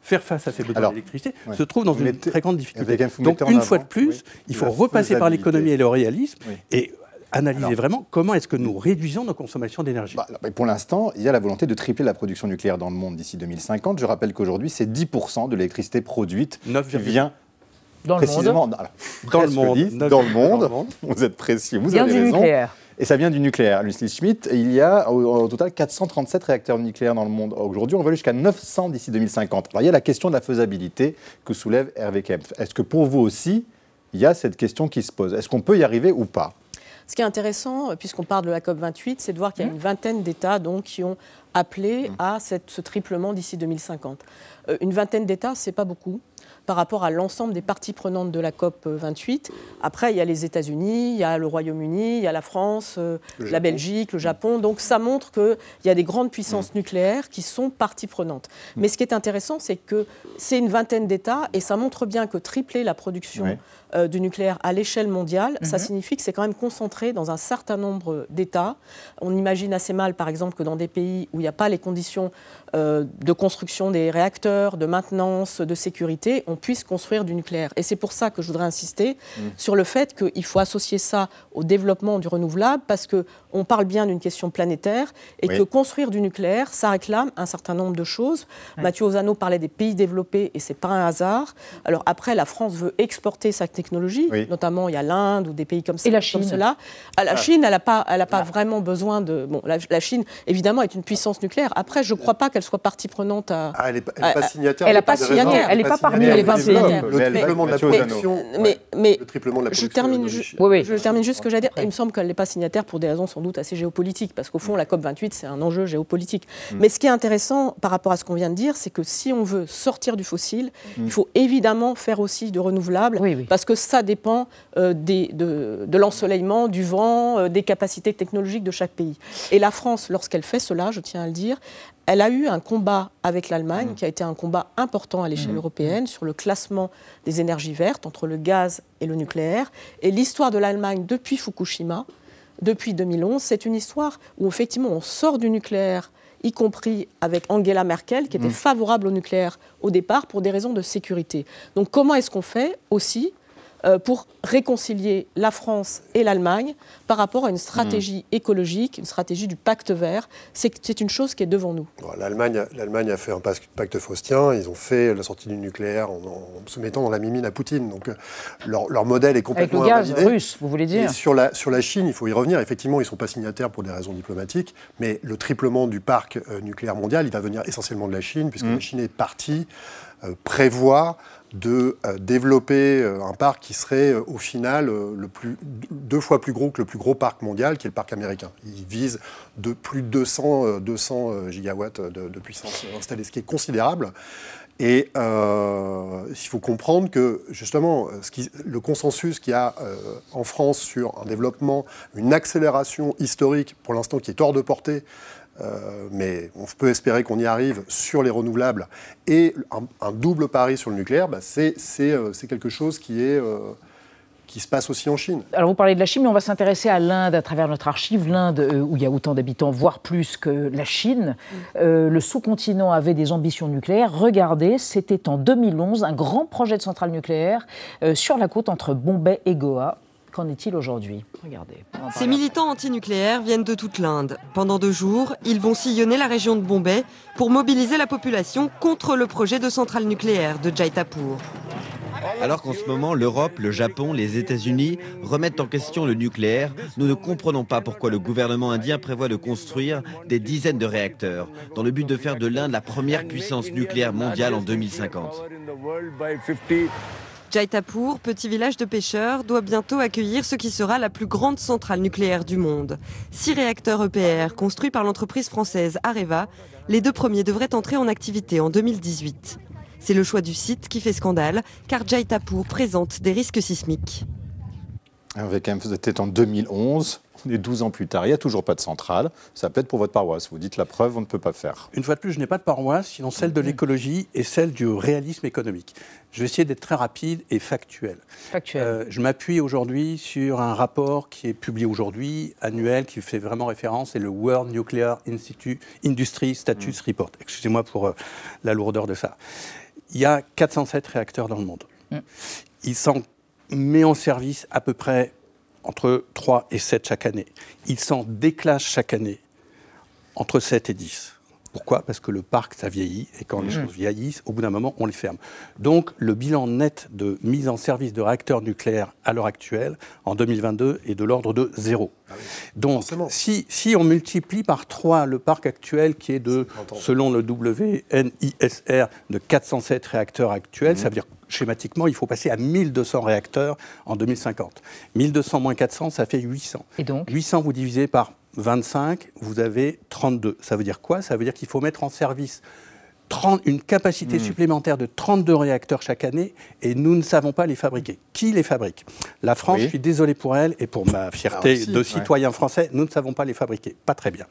faire face à ses besoins d'électricité, ouais. se trouve dans Vous une mettez- très grande difficulté. Un- Donc, une avant, fois de plus, oui, il faut repasser par l'économie et le réalisme Oui. et analyser Alors- vraiment comment est-ce que nous réduisons nos consommations d'énergie. Bah, alors, mais pour l'instant, il y a la volonté de tripler la production nucléaire dans le monde d'ici 2050. Je rappelle qu'aujourd'hui, c'est 10% de l'électricité produite qui 9,8. vient Dans le précisément monde. alors, Dans le monde. 10, Neuf- dans le monde. dans le monde. Vous êtes précis, vous Vient avez du raison. nucléaire. Et ça vient du nucléaire. Lucie Schmitt, il y a au, au total 437 réacteurs nucléaires dans le monde. Aujourd'hui, on va aller jusqu'à 900 d'ici 2050. Alors, il y a la question de la faisabilité que soulève Hervé Kempf. Est-ce que pour vous aussi, il y a cette question qui se pose? Est-ce qu'on peut y arriver ou pas? Ce qui est intéressant, puisqu'on parle de la COP28, c'est de voir qu'il y a une vingtaine d'États donc, qui ont appelé à cette- ce triplement d'ici 2050. Euh, une vingtaine d'États, ce n'est pas beaucoup par rapport à l'ensemble des parties prenantes de la COP 28. Après, il y a les États-Unis, il y a le Royaume-Uni, il y a la France, euh, la. Belgique, le Japon. Donc ça montre qu'il y a des grandes puissances nucléaires qui sont parties prenantes. Mais ce qui est intéressant, c'est que c'est une vingtaine d'États et ça montre bien que tripler la production Ouais. euh, du nucléaire à l'échelle mondiale, ça Mhm. signifie que c'est quand même concentré dans un certain nombre d'États. On imagine assez mal, par exemple, que dans des pays où n'y a pas les conditions euh, de construction des réacteurs, de maintenance, de sécurité, on puisse construire du nucléaire. Et c'est pour ça que je voudrais insister Mm. sur le fait qu'il faut associer ça au développement du renouvelable, parce qu'on parle bien d'une question planétaire, et Oui. que construire du nucléaire, ça réclame un certain nombre de choses. Mathieu Ozano parlait des pays développés, et c'est pas un hasard. Alors après, la France veut exporter sa technologie, notamment il y a l'Inde ou des pays comme, ça, la comme Chine. cela. Ah, la Ah. Chine, elle n'a pas, elle a pas vraiment besoin de... Bon, la, la Chine, évidemment, est une puissance nucléaire. Après, je ne crois pas qu'elle soit partie prenante à... Ah, elle n'est pas, signataire. Elle n'est pas signataire. Elle est pas parmi les 20 pays. Le triplement de la production. Mais, mais Le triplement de la je termine, je termine juste ce que j'allais dire. Il me semble qu'elle n'est pas signataire pour des raisons sans doute assez géopolitiques, parce qu'au fond, la COP28, c'est un enjeu géopolitique. Mm. Mais ce qui est intéressant par rapport à ce qu'on vient de dire, c'est que si on veut sortir du fossile, Mm. il faut évidemment faire aussi de renouvelables, parce que ça dépend euh, des- de, de l'ensoleillement, du vent, euh, des capacités technologiques de chaque pays. Et la France, lorsqu'elle fait cela, je tiens à le dire, elle a eu un combat avec l'Allemagne, Mm. qui a été un combat important à l'échelle européenne, sur le classement des énergies vertes entre le gaz et le nucléaire. Et l'histoire de l'Allemagne depuis Fukushima, depuis 2011, c'est une histoire où effectivement on sort du nucléaire y compris avec Angela Merkel, qui était Mm. favorable au nucléaire au départ pour des raisons de sécurité. Donc comment est-ce qu'on fait aussi pour réconcilier la France et l'Allemagne par rapport à une stratégie écologique, une stratégie du pacte vert C'est une chose qui est devant nous. Bon, L'Allemagne, a fait un pacte faustien. Ils ont fait la sortie du nucléaire en, en se mettant dans la mimine à Poutine. Donc euh, leur, leur modèle est Avec complètement le gaz invalidé. russe, vous voulez dire Et sur la, sur la Chine, il faut y revenir. Effectivement, ils ne sont pas signataires pour des raisons diplomatiques, mais le triplement du parc euh, nucléaire mondial, il va venir essentiellement de la Chine, puisque la Chine est partie euh, prévoir de euh, développer euh, un parc qui serait euh, au final le deux fois plus gros que le plus gros parc mondial, qui est le parc américain. Il vise de plus de 200, euh, 200 euh, gigawatts de, puissance installée, ce qui est considérable. Et il faut comprendre que justement, le consensus qu'il y a en France sur un développement, une accélération historique, pour l'instant qui est hors de portée, euh, mais on peut espérer qu'on y arrive sur les renouvelables, et un, un double pari sur le nucléaire, bah, c'est c'est, euh, c'est quelque chose qui, est, euh, qui se passe aussi en Chine. Alors vous parlez de la Chine, mais on va s'intéresser à l'Inde à travers notre archive. L'Inde, euh, où il y a autant d'habitants, voire plus que la Chine. Euh, le sous-continent avait des ambitions nucléaires. Regardez, c'était en 2011 un grand projet de centrale nucléaire euh, sur la côte entre Bombay et Goa. Qu'en est-il aujourd'hui? Regardez. Ces militants antinucléaires viennent de toute l'Inde. Pendant deux jours, ils vont sillonner la région de Bombay pour mobiliser la population contre le projet de centrale nucléaire de Jaitapur. Alors qu'en ce moment, l'Europe, le Japon, les États-Unis remettent en question le nucléaire, nous ne comprenons pas pourquoi le gouvernement indien prévoit de construire des dizaines de réacteurs, dans le but de faire de l'Inde la première puissance nucléaire mondiale en 2050. Jaitapur, petit village de pêcheurs, doit bientôt accueillir ce qui sera la plus grande centrale nucléaire du monde. Six réacteurs EPR construits par l'entreprise française Areva, les deux premiers devraient entrer en activité en 2018. C'est le choix du site qui fait scandale, car Jaitapur présente des risques sismiques. C'était en 2011, on est 12 ans plus tard, il n'y a toujours pas de centrale. Ça peut être pour votre paroisse. Vous dites la preuve, on ne peut pas faire. Une fois de plus, je n'ai pas de paroisse, sinon celle de l'écologie et celle du réalisme économique. Je vais essayer d'être très rapide et factuel. Factuel. Euh, je m'appuie aujourd'hui sur un rapport qui est publié aujourd'hui, annuel, qui fait vraiment référence, c'est le World Nuclear Institute Industry Status Report. Excusez-moi pour euh, la lourdeur de ça. Il y a 407 réacteurs dans le monde. Ils s'en met en service à peu près entre 3 et 7 chaque année. Ils s'en déclassent chaque année entre 7 et 10. Pourquoi? Parce que le parc, ça vieillit, et quand les Mhm. choses vieillissent, au bout d'un moment, on les ferme. Donc, le bilan net de mise en service de réacteurs nucléaires à l'heure actuelle, en 2022, est de l'ordre de zéro. Donc, si, si on multiplie par 3 le parc actuel, qui est de, selon le WNISR, de 407 réacteurs actuels, ça veut dire schématiquement, il faut passer à 1200 réacteurs en 2050. 1200 moins 400, ça fait 800. Et donc? 800, vous divisez par 25, vous avez 32. Ça veut dire quoi? Ça veut dire qu'il faut mettre en service 30 une capacité Hmm. supplémentaire de 32 réacteurs chaque année et nous ne savons pas les fabriquer. Qui les fabrique? La France, Oui. je suis désolé pour elle et pour ma fierté Russie, de ouais. citoyen français, nous ne savons pas les fabriquer. Pas très bien.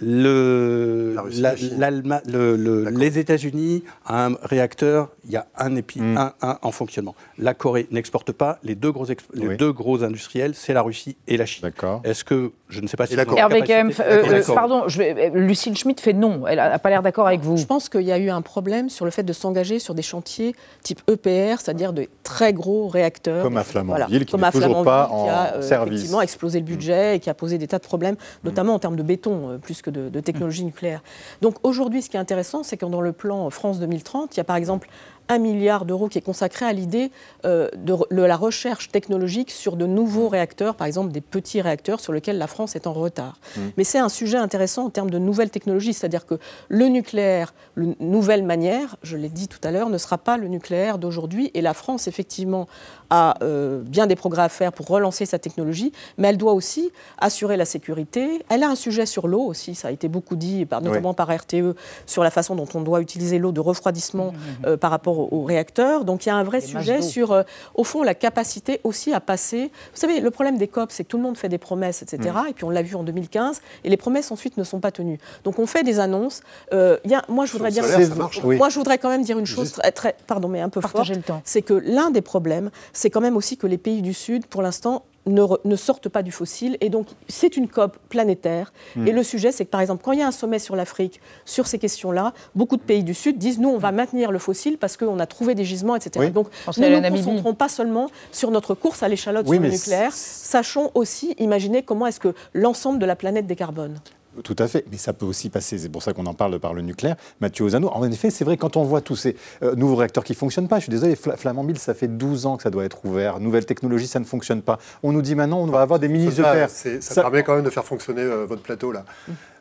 Le, La Russie, la- la Chine. l'Allema- le- le- les États-Unis, un réacteur, il y a un épi, Mm. un, un en fonctionnement. La Corée n'exporte pas. Les deux gros, exp- les Oui. deux gros industriels, c'est la Russie et la Chine. D'accord. Est-ce que je ne sais pas si la ils ont Corée. la Hervé Kempf, capacité- euh, euh, pardon, je vais- euh, Lucille Schmitt fait non. Elle n'a pas l'air d'accord avec vous. Je pense qu'il y a eu un problème sur le fait de s'engager sur des chantiers type EPR, c'est-à-dire de très gros réacteurs. Comme à Flamanville, qui comme à toujours pas qui a en euh, service. effectivement explosé le budget et qui a posé des tas de problèmes, notamment en termes de béton, euh, plus que de, de technologie nucléaire. Donc aujourd'hui, ce qui est intéressant, c'est que dans le plan France 2030, il y a par exemple un milliard d'euros qui est consacré à l'idée euh, de, la recherche technologique sur de nouveaux réacteurs, par exemple des petits réacteurs sur lesquels la France est en retard. Mais c'est un sujet intéressant en termes de nouvelles technologies, c'est-à-dire que le nucléaire, une nouvelle manière, je l'ai dit tout à l'heure, ne sera pas le nucléaire d'aujourd'hui. Et la France, effectivement, a euh, bien des progrès à faire pour relancer sa technologie, mais elle doit aussi assurer la sécurité. Elle a un sujet sur l'eau aussi, ça a été beaucoup dit, notamment par RTE, sur la façon dont on doit utiliser l'eau de refroidissement euh, par rapport aux, aux réacteurs. Donc il y a un vrai Les sujet sur, euh, au fond, la capacité aussi à passer. Vous savez, le problème des COP, c'est que tout le monde fait des promesses, etc. Et puis on l'a vu en 2015, et les promesses ensuite ne sont pas tenues. Donc on fait des annonces. Euh, il y a- moi, je voudrais Sur dire, le solaire, ça marche. Oui. moi, je voudrais quand même dire une chose très, très- pardon, mais un peu forte Partagez le temps. c'est que l'un des problèmes, c'est quand même aussi que les pays du Sud, pour l'instant, ne, re- ne sortent pas du fossile. Et donc, c'est une COP planétaire. Hmm. Et le sujet, c'est que, par exemple, quand il y a un sommet sur l'Afrique, sur ces questions-là, beaucoup de pays du Sud disent, nous, on va maintenir le fossile parce qu'on a trouvé des gisements, etc. Oui. Donc, nous ne nous concentrons pas seulement sur notre course à l'échalote Oui, sur le nucléaire. Sachons aussi imaginer comment est-ce que l'ensemble de la planète décarbone. Tout à fait, mais ça peut aussi passer, c'est pour ça qu'on en parle par le nucléaire. Mathieu Ozano, en effet, c'est vrai, quand on voit tous ces euh, nouveaux réacteurs qui ne fonctionnent pas, je suis désolé, Fla- Flamanville, ça fait 12 ans que ça doit être ouvert, nouvelle technologie, ça ne fonctionne pas. On nous dit maintenant, on va avoir des mini Ça, ça, Ça- permet quand même de faire fonctionner euh, votre plateau là.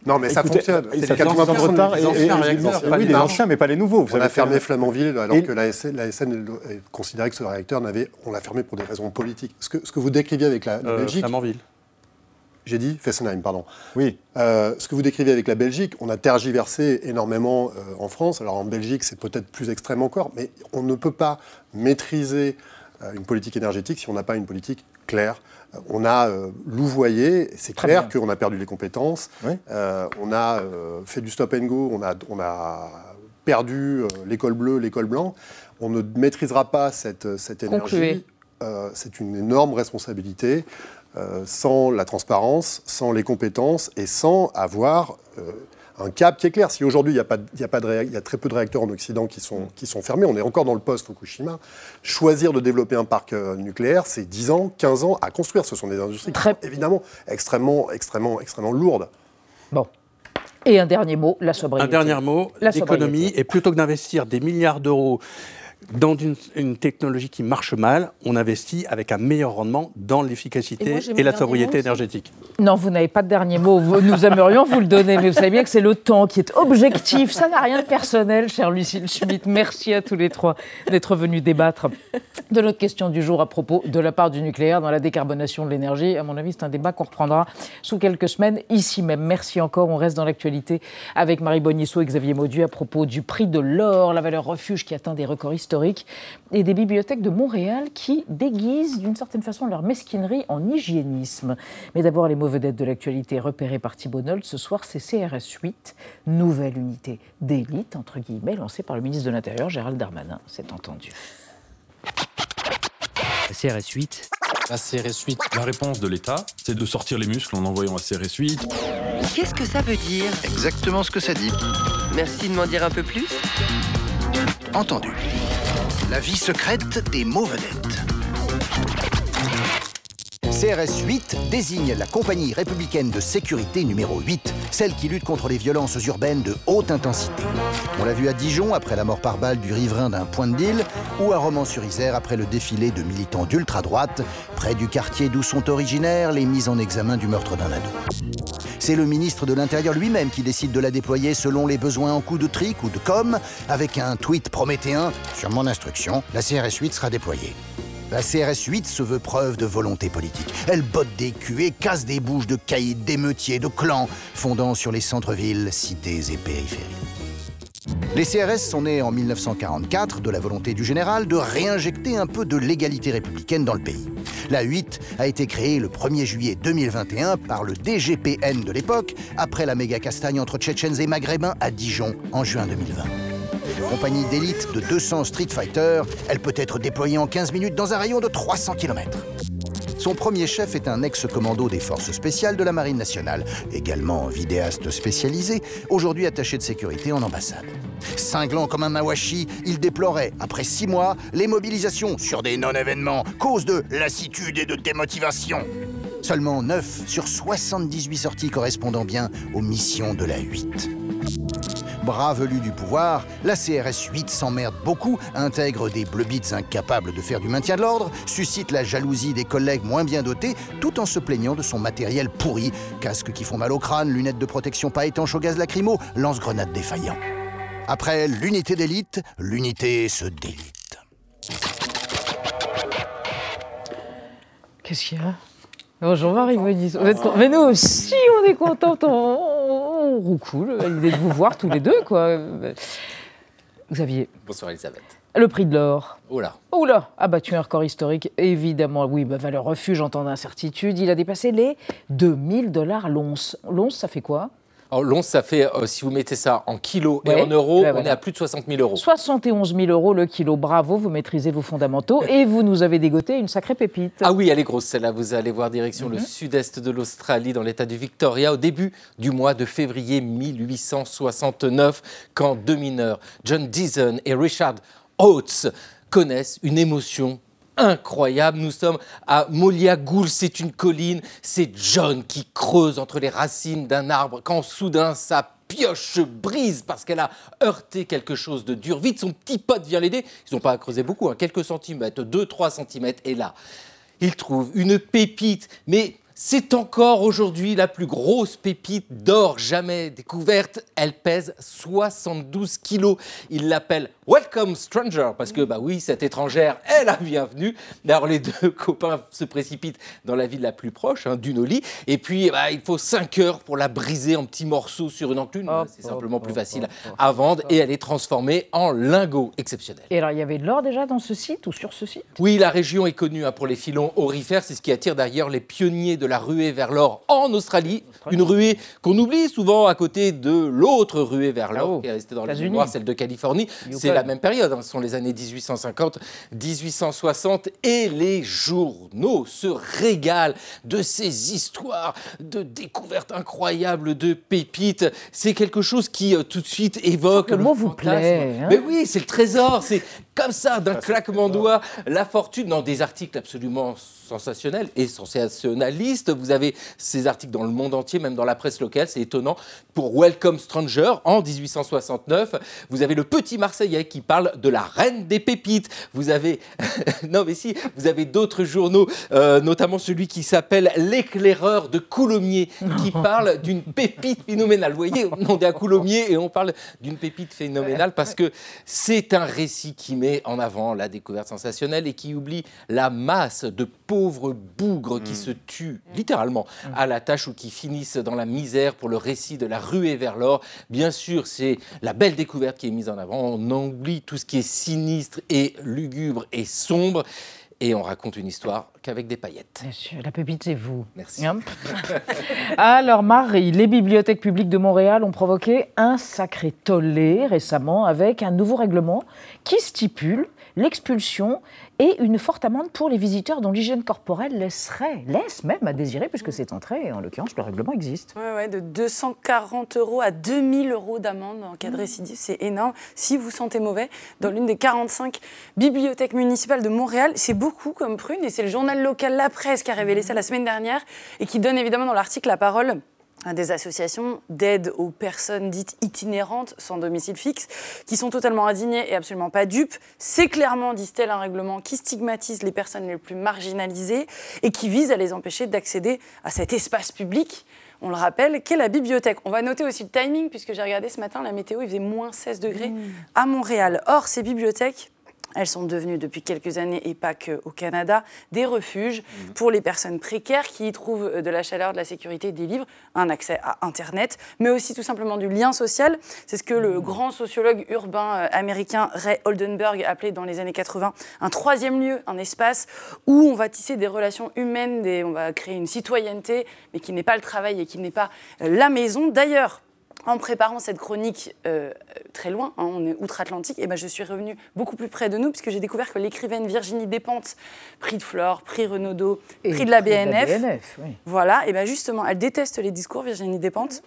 Non, mais ça fonctionne. C'est les fait 12 ans de 80% retard, et- anciens et- réacteurs. oui, les anciens, mais pas les nouveaux. Vous On a fermé Flamanville alors Et- que la SN, la considérait que ce réacteur n'avait. On l'a fermé pour des raisons politiques. Ce que, ce que vous décriviez avec la, la Euh, Belgique. Flamanville. J'ai dit Fessenheim, pardon. Oui. Euh, ce que vous décrivez avec la Belgique, on a tergiversé énormément euh, en France. Alors en Belgique, c'est peut-être plus extrême encore, mais on ne peut pas maîtriser euh, une politique énergétique si on n'a pas une politique claire. Euh, on a euh, louvoyé, c'est clair qu'on a perdu les compétences. Oui. Euh, on a euh, fait du stop and go, on a, on a perdu euh, l'école bleue, l'école blanc. On ne maîtrisera pas cette, cette énergie. Euh, c'est une énorme responsabilité. Euh, sans la transparence, sans les compétences et sans avoir euh, un cap qui est clair. Si aujourd'hui il y, a pas de- il y a pas de réa- il y a très peu de réacteurs en Occident qui sont, qui sont fermés, on est encore dans le post-Fukushima, choisir de développer un parc euh, nucléaire, c'est 10 ans, 15 ans à construire. Ce sont des industries qui sont évidemment extrêmement, extrêmement, extrêmement lourdes. Bon. Et un dernier mot, la sobriété. Un dernier mot, l'économie, et plutôt que d'investir des milliards d'euros dans une, une technologie qui marche mal, on investit avec un meilleur rendement dans Et l'efficacité moi, et, la sobriété énergétique. Non, vous n'avez pas de dernier mot. Nous aimerions vous le donner, mais vous savez bien que c'est le temps qui est objectif. Ça n'a rien de personnel, cher Lucille Schmitt. Merci à tous les trois d'être venus débattre de notre question du jour à propos de la part du nucléaire dans la décarbonation de l'énergie. À mon avis, c'est un débat qu'on reprendra sous quelques semaines ici même. Merci encore. On reste dans l'actualité avec Marie Bonisso et Xavier Maudu à propos du prix de l'or, la valeur refuge qui atteint des records historiques, et des bibliothèques de Montréal qui déguisent d'une certaine façon leur mesquinerie en hygiénisme. Mais d'abord, les mots vedettes de l'actualité repérées par Thibault Nolte. Ce soir, c'est CRS 8, nouvelle unité d'élite, entre guillemets, lancée par le ministre de l'Intérieur, Gérald Darmanin. C'est entendu. La CRS 8. La CRS 8. La réponse de l'État, c'est de sortir les muscles en envoyant la CRS 8. Qu'est-ce que ça veut dire? Exactement ce que ça dit. Merci de m'en dire un peu plus. Entendu. La vie secrète des mots vedettes. CRS 8 désigne la compagnie républicaine de sécurité numéro 8, celle qui lutte contre les violences urbaines de haute intensité. On l'a vu à Dijon après la mort par balle du riverain d'un point de deal, ou à Romans-sur-Isère après le défilé de militants d'ultra-droite, près du quartier d'où sont originaires les mises en examen du meurtre d'un ado. C'est le ministre de l'Intérieur lui-même qui décide de la déployer selon les besoins en coup de trick ou de com, avec un tweet prométhéen. Sur mon instruction, la CRS 8 sera déployée. La CRS 8 se veut preuve de volonté politique. Elle botte des culs et casse des bouches de caïds, d'émeutiers, de clans, fondant sur les centres-villes, cités et périphéries. Les CRS sont nés en 1944 de la volonté du général de réinjecter un peu de l'égalité républicaine dans le pays. La 8 a été créée le 1er juillet 2021 par le DGPN de l'époque, après la méga castagne entre Tchétchènes et Maghrébins à Dijon en juin 2020. Compagnie d'élite de 200 Street Fighter, elle peut être déployée en 15 minutes dans un rayon de 300 km. Son premier chef est un ex-commando des forces spéciales de la Marine nationale, également vidéaste spécialisé, aujourd'hui attaché de sécurité en ambassade. Cinglant comme un mawashi, il déplorait, après six mois, les mobilisations sur des non-événements, cause de lassitude et de démotivation. Seulement 9 sur 78 sorties correspondant bien aux missions de la 8. Bras velu du pouvoir, la CRS 8 s'emmerde beaucoup, intègre des bleubits incapables de faire du maintien de l'ordre, suscite la jalousie des collègues moins bien dotés, tout en se plaignant de son matériel pourri, casques qui font mal au crâne, lunettes de protection pas étanches au gaz lacrymo, lance-grenades défaillants. Après l'unité d'élite, l'unité se délite. Qu'est-ce qu'il y a? Bonjour Marie con- Mais nous aussi, on est contente, on, roucoule à l'idée de vous voir tous les deux, quoi. Xavier, Bonsoir Elisabeth. le prix de l'or. Oula. Oula, a battu un record historique, évidemment. Oui, bah, valeur refuge en temps d'incertitude. Il a dépassé les 2000 dollars l'once. L'once, ça fait quoi? L'once, ça fait, euh, si vous mettez ça en kilos Ouais. et en euros, on voilà. est à plus de 60 000 euros. 71 000 euros le kilo. Bravo, vous maîtrisez vos fondamentaux et vous nous avez dégoté une sacrée pépite. Ah oui, elle est grosse celle-là. Vous allez voir direction le Mhm. sud-est de l'Australie, dans l'état du Victoria, au début du mois de février 1869, quand deux mineurs, John Deason et Richard Oates, connaissent une émotion incroyable. Nous sommes à Moliagoul, c'est une colline. C'est John qui creuse entre les racines d'un arbre quand soudain sa pioche se brise parce qu'elle a heurté quelque chose de dur. Vite, son petit pote vient l'aider. Ils n'ont pas à creuser beaucoup, hein, quelques centimètres, 2-3 centimètres. Et là, il trouve une pépite, mais c'est encore aujourd'hui la plus grosse pépite d'or jamais découverte. Elle pèse 72 kilos. Il l'appelle Welcome Stranger, parce que, bah oui, cette étrangère est la bienvenue. Alors, les deux copains se précipitent dans la ville la plus proche, hein, d'Unoli. Et puis, bah, il faut 5 heures pour la briser en petits morceaux sur une enclume. c'est simplement plus facile à vendre et elle est transformée en lingot exceptionnel. Et alors, il y avait de l'or déjà dans ce site ou sur ce site? Oui, la région est connue hein, pour les filons aurifères. C'est ce qui attire d'ailleurs les pionniers de la ruée vers l'or en Australie. Une ruée qu'on oublie souvent à côté de l'autre ruée vers l'or qui est restée dans les mémoires, celle de Californie. Yukon. C'est la même période. hein. Ce sont les années 1850, 1860 et les journaux se régalent de ces histoires de découvertes incroyables de pépites. C'est quelque chose qui euh, tout de suite évoque Le mot vous plaît, hein Mais oui, c'est le trésor. C'est comme ça, d'un claquement de doigts, la fortune dans des articles absolument sensationnels et sensationnalistes. Vous avez ces articles dans le monde entier, même dans la presse locale, c'est étonnant. Pour Welcome Stranger, en 1869, vous avez le petit Marseillais qui parle de la reine des pépites. Vous avez, non mais si, vous avez d'autres journaux, euh, notamment celui qui s'appelle L'éclaireur de Coulommiers, qui parle d'une pépite phénoménale. Vous voyez, on est à Coulommiers et on parle d'une pépite phénoménale parce que c'est un récit qui met en avant la découverte sensationnelle et qui oublie la masse de pauvres bougres qui se tuent littéralement à la tâche ou qui finissent dans la misère pour le récit de la ruée vers l'or. Bien sûr, c'est la belle découverte qui est mise en avant. On oublie tout ce qui est sinistre et lugubre et sombre. Et on raconte une histoire qu'avec des paillettes. Bien sûr, la pépite, c'est vous. Merci. Hop. Alors, Marie, les bibliothèques publiques de Montréal ont provoqué un sacré tollé récemment avec un nouveau règlement qui stipule l'expulsion et une forte amende pour les visiteurs dont l'hygiène corporelle laisserait, laisse même à désirer, puisque c'est entré, en l'occurrence, le règlement existe. Ouais, ouais, de 240 euros à 2000 euros d'amende en cas de récidive, c'est énorme. Si vous sentez mauvais, dans l'une des 45 bibliothèques municipales de Montréal, c'est beaucoup comme prune et c'est le journal local La Presse qui a révélé ça la semaine dernière et qui donne évidemment dans l'article la parole des associations d'aide aux personnes dites itinérantes sans domicile fixe, qui sont totalement indignées et absolument pas dupes. C'est clairement, disent-elles, un règlement qui stigmatise les personnes les plus marginalisées et qui vise à les empêcher d'accéder à cet espace public on le rappelle, qu'est la bibliothèque? On va noter aussi le timing, puisque j'ai regardé ce matin, la météo, il faisait moins 16 degrés à Montréal. Or, ces bibliothèques elles sont devenues depuis quelques années, et pas qu'au Canada, des refuges pour les personnes précaires qui y trouvent de la chaleur, de la sécurité, des livres, un accès à Internet, mais aussi tout simplement du lien social. C'est ce que le grand sociologue urbain euh, américain Ray Oldenburg appelait dans les années 80 un troisième lieu, un espace où on va tisser des relations humaines, des- on va créer une citoyenneté, mais qui n'est pas le travail et qui n'est pas euh, la maison. D'ailleurs, en préparant cette chronique euh, très loin, hein, on est outre-Atlantique, et ben je suis revenue beaucoup plus près de nous, puisque j'ai découvert que l'écrivaine Virginie Despentes, prix de Flore, prix Renaudot, Et prix de la prix de la BNF, BNF, oui. voilà, et ben justement, elle déteste les discours, Virginie Despentes.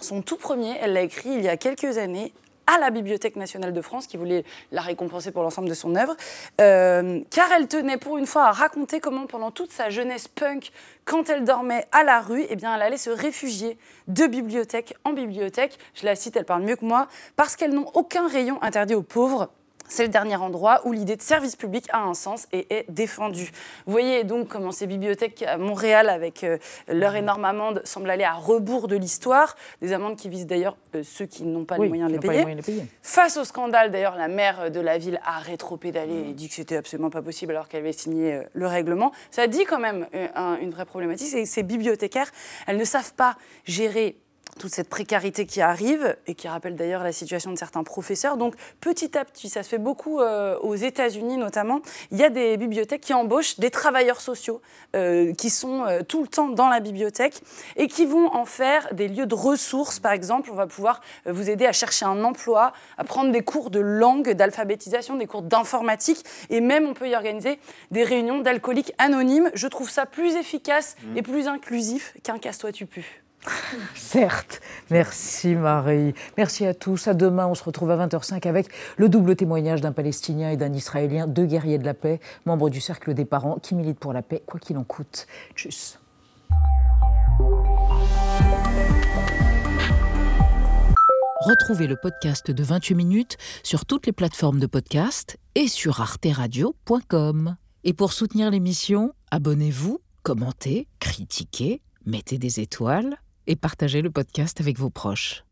Son tout premier, elle l'a écrit il y a quelques années à la Bibliothèque nationale de France, qui voulait la récompenser pour l'ensemble de son œuvre, euh, car elle tenait pour une fois à raconter comment, pendant toute sa jeunesse punk, quand elle dormait à la rue, eh elle allait se réfugier de bibliothèque en bibliothèque. Je la cite, elle parle mieux que moi, parce qu'elles n'ont aucun rayon interdit aux pauvres. C'est le dernier endroit où l'idée de service public a un sens et est défendue. Vous voyez donc comment ces bibliothèques à Montréal, avec euh, leur énorme amende, semblent aller à rebours de l'histoire. Des amendes qui visent d'ailleurs euh, ceux qui n'ont pas Oui, les moyens de les payer. moyens de les payer. Face au scandale, d'ailleurs, la maire de la ville a rétropédalé et dit que c'était absolument pas possible alors qu'elle avait signé euh, le règlement. Ça dit quand même un- une vraie problématique, c'est que ces bibliothécaires, elles ne savent pas gérer toute cette précarité qui arrive et qui rappelle d'ailleurs la situation de certains professeurs. Donc petit à petit, ça se fait beaucoup euh, aux États-Unis notamment, il y a des bibliothèques qui embauchent des travailleurs sociaux euh, qui sont euh, tout le temps dans la bibliothèque et qui vont en faire des lieux de ressources. Par exemple, on va pouvoir vous aider à chercher un emploi, à prendre des cours de langue, d'alphabétisation, des cours d'informatique et même on peut y organiser des réunions d'alcooliques anonymes. Je trouve ça plus efficace et plus inclusif qu'un casse-toi tu pues. Certes. Merci Marie. Merci à tous. À demain, on se retrouve à 20h05 avec le double témoignage d'un Palestinien et d'un Israélien, deux guerriers de la paix, membres du Cercle des parents qui militent pour la paix, quoi qu'il en coûte. Tchuss. Retrouvez le podcast de 28 minutes sur toutes les plateformes de podcast et sur arteradio.com. Et pour soutenir l'émission, abonnez-vous, commentez, critiquez, mettez des étoiles et partagez le podcast avec vos proches.